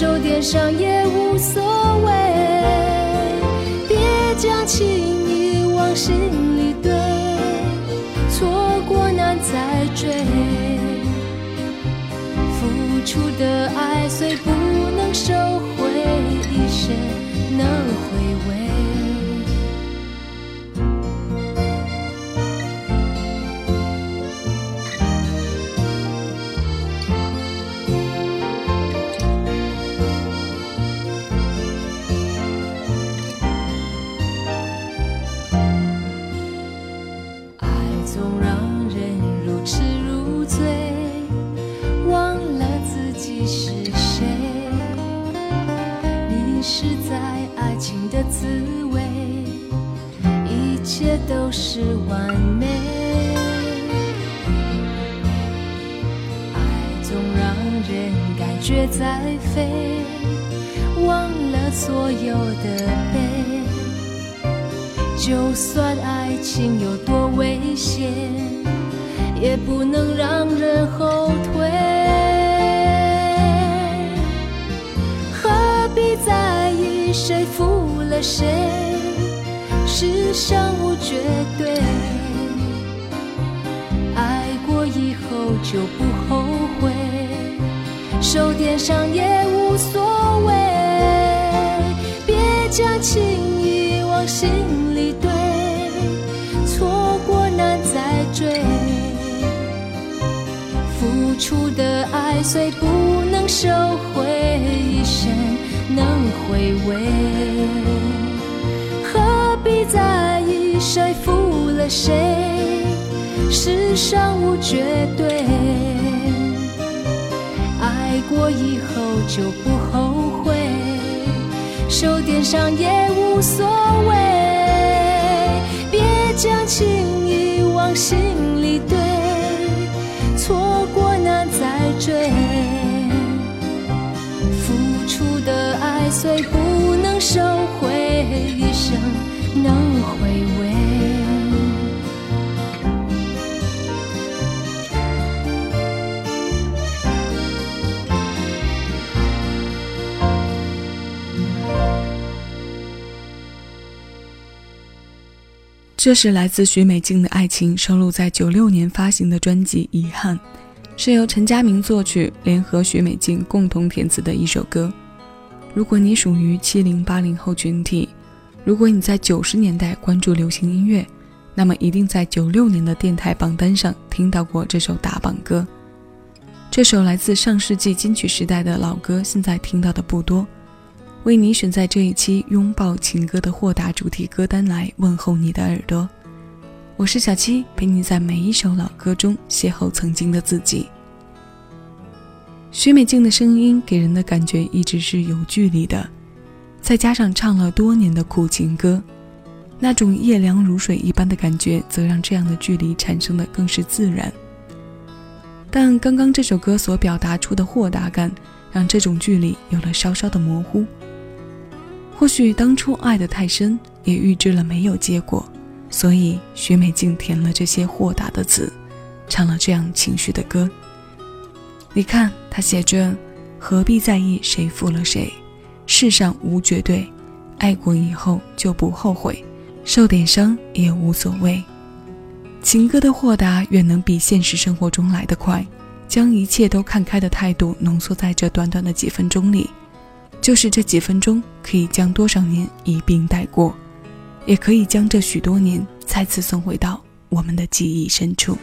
受点伤也无所谓。完美，爱总让人感觉在飞，忘了所有的悲。就算爱情有多危险，也不能让人后退。何必在意谁负了谁？世上无绝对，爱过以后就不后悔，受点伤也无所谓。别将情意往心里堆，错过难再追。付出的爱虽不能收回，一生能回味。谁？世上无绝对，爱过以后就不后悔，受点伤也无所谓。别将情意往心里堆，错过难再追。付出的爱虽不能收回，这是来自许美静的爱情，收录在九六年发行的专辑《遗憾》，是由陈佳明作曲，联合许美静共同填词的一首歌。如果你属于七零八零后群体。如果你在九十年代关注流行音乐，那么一定在九六年的电台榜单上听到过这首打榜歌。这首来自上世纪金曲时代的老歌，现在听到的不多。为你选在这一期拥抱情歌的豁达主题歌单来问候你的耳朵。我是小七，陪你在每一首老歌中邂逅曾经的自己。许美静的声音给人的感觉一直是有距离的。再加上唱了多年的苦情歌，那种夜凉如水一般的感觉，则让这样的距离产生的更是自然。但刚刚这首歌所表达出的豁达感，让这种距离有了稍稍的模糊。或许当初爱得太深，也预知了没有结果，所以许美静填了这些豁达的词，唱了这样情绪的歌。你看，他写着：“何必在意谁负了谁？世上无绝对，爱过以后就不后悔，受点伤也无所谓。”情歌的豁达远能比现实生活中来得快，将一切都看开的态度浓缩在这短短的几分钟里，就是这几分钟可以将多少年一并带过，也可以将这许多年再次送回到我们的记忆深处。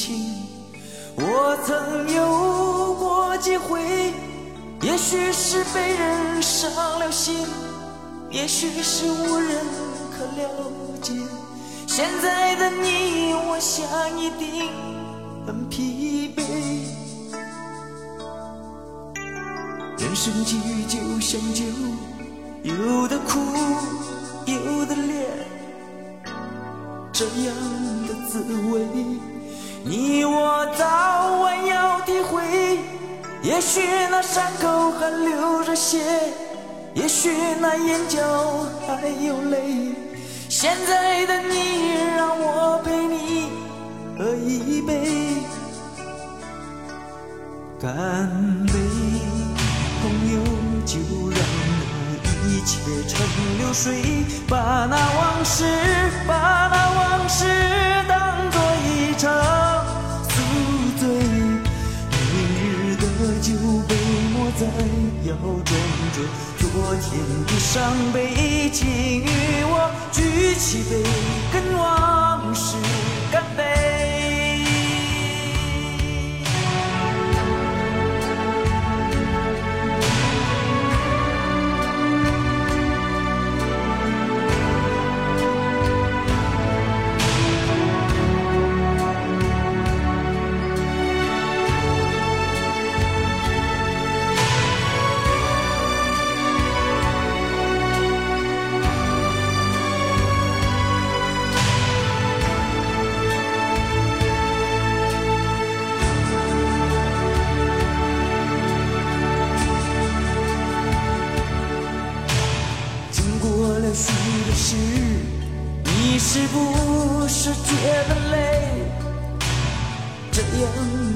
情，我曾有过几回。也许是被人伤了心，也许是无人可了解。现在的你，我想一定很疲惫。人生际遇就像酒，有的苦，有的烈。这样的滋味，你我早晚要体会。也许那伤口还流着血，也许那眼角还有泪。现在的你，让我陪你喝一杯，干杯，朋友，就让那。一切成流水，把那往事，把那往事当作一场再要装着昨天的伤悲，已经是不是觉得累？这样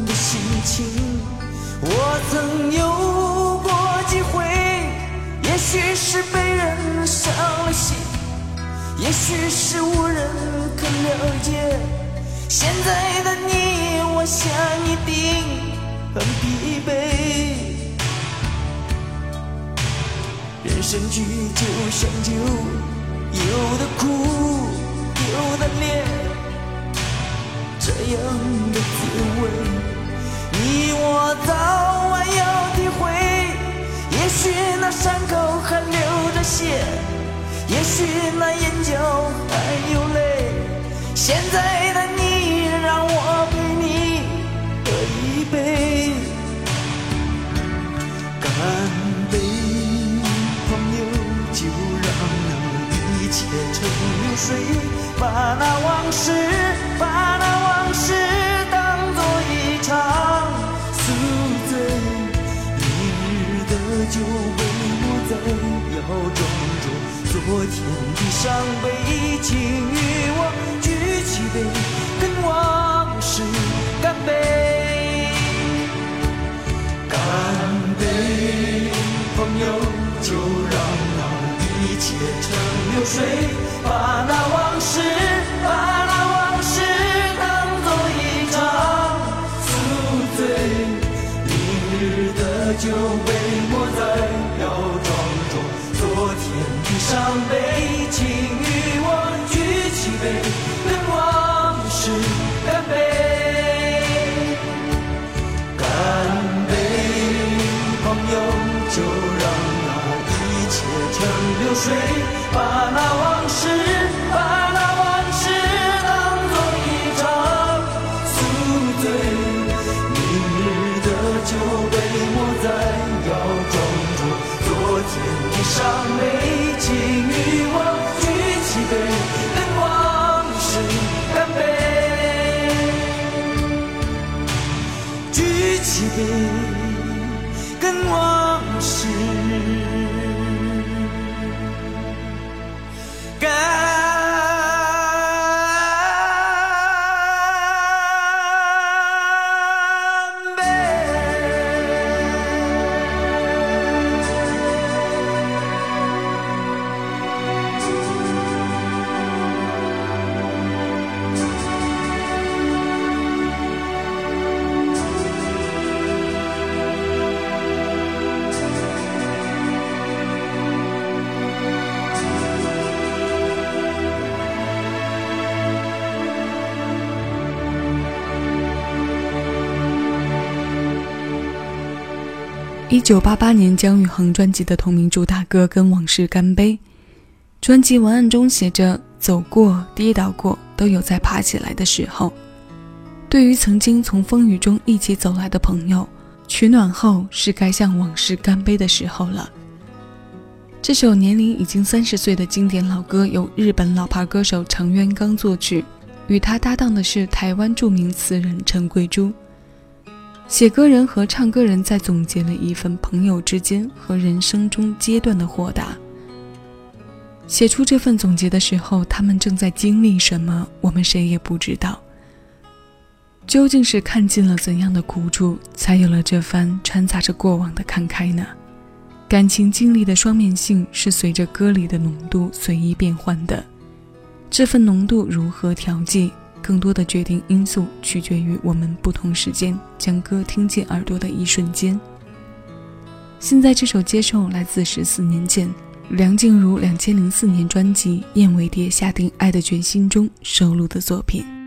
的心情，我曾有过几回。也许是被人伤了心，也许是无人可了解。现在的你，我想一定很疲惫。人生聚就像酒，有的苦。有的脸，这样的滋味，你我早晚要体会。也许那伤口还流着血。也许那眼角还有泪，现在水，把那往事，把那往事当作一场宿醉，明日的酒杯莫再要装。昨天的伤悲，请与我举起杯，跟往事干杯。干杯，朋友，就让那一切成流水，一九八八年，姜育恒专辑的同名主打歌《跟往事干杯》，专辑文案中写着：“走过、跌倒过，都有在爬起来的时候。”对于曾经从风雨中一起走来的朋友，取暖后是该向往事干杯的时候了。这首年龄已经三十岁的经典老歌，由日本老牌歌手长渊刚作曲，与他搭档的是台湾著名词人陈桂珠。写歌人和唱歌人在总结了一份朋友之间和人生中阶段的豁达。写出这份总结的时候，他们正在经历什么，我们谁也不知道。究竟是看尽了怎样的苦楚，才有了这番掺杂着过往的感慨呢？感情经历的双面性是随着歌里的浓度随意变换的，这份浓度如何调剂？更多的决定因素取决于我们不同时间将歌听进耳朵的一瞬间。现在这首《接受》来自十四年前梁静茹两千零四年专辑《燕尾蝶下定爱的决心》中收录的作品。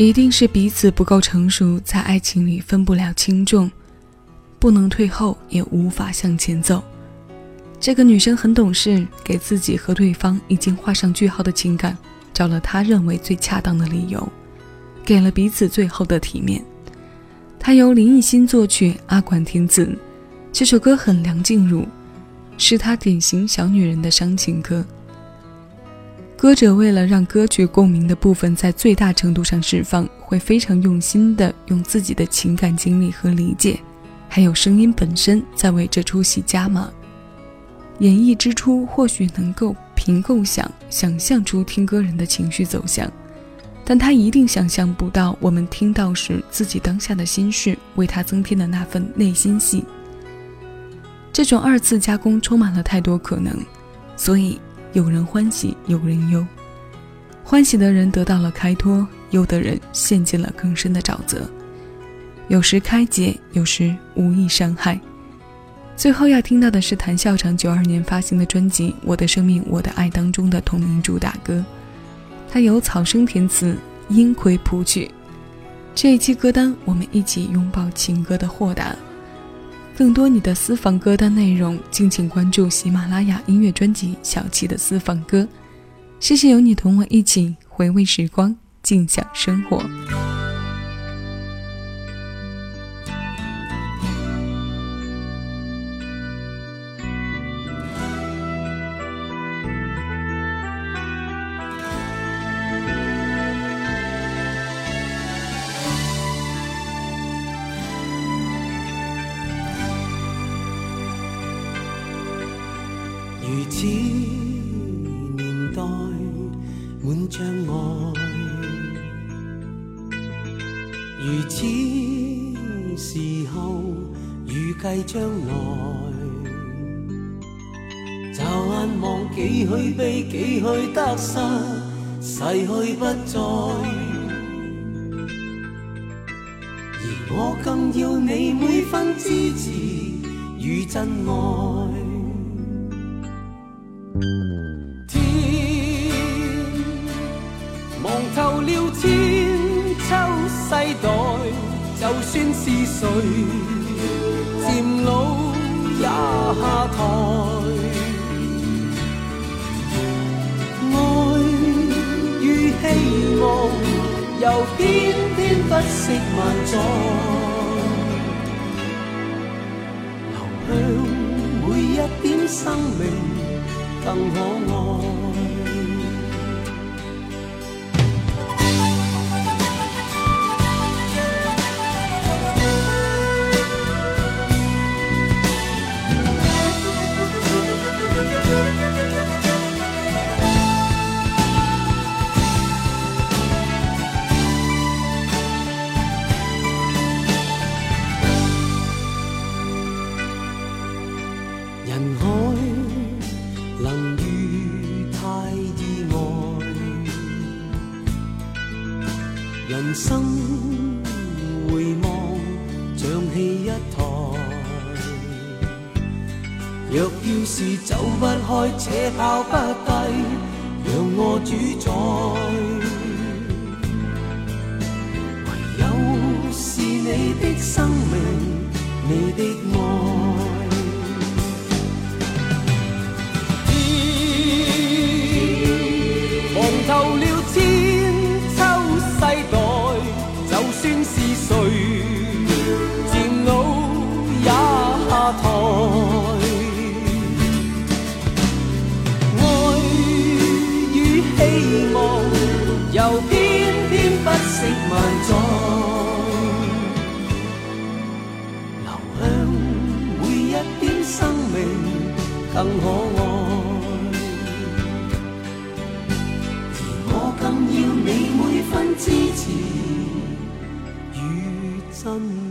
一定是彼此不够成熟，在爱情里分不了轻重，不能退后，也无法向前走。这个女生很懂事，给自己和对方已经画上句号的情感找了她认为最恰当的理由，给了彼此最后的体面。它由林奕欣作曲，阿管填词。这首歌很梁静茹，是她典型小女人的伤情歌。歌者为了让歌曲共鸣的部分在最大程度上释放，会非常用心的用自己的情感经历和理解，还有声音本身在为这出戏加码。演绎之初，或许能够凭构想想象出听歌人的情绪走向，但他一定想象不到我们听到时自己当下的心事为他增添的那份内心戏。这种二次加工充满了太多可能，所以。有人欢喜，有人忧。欢喜的人得到了开脱，忧的人陷进了更深的沼泽。有时开解，有时无意伤害。最后要听到的是谭校长九二年发行的专辑《我的生命我的爱》当中的同名主打歌，它由草生填词，英奎谱曲。这一期歌单，我们一起拥抱情歌的豁达。更多你的私房歌单内容，敬请关注喜马拉雅音乐专辑《小七的私房歌》。谢谢有你同我一起回味时光，尽享生活。驟眼望幾許悲，幾許得失，逝去不再。而我更要你每分支持與真愛。天望透了千秋世代，就算是誰漸老也下台。又偏偏不惜万载，流向每一点生命。更可爱。回望像戲一台。若要是走不開，且跑不低，讓我主宰。唯有是你的生命，你的愛。sunlight.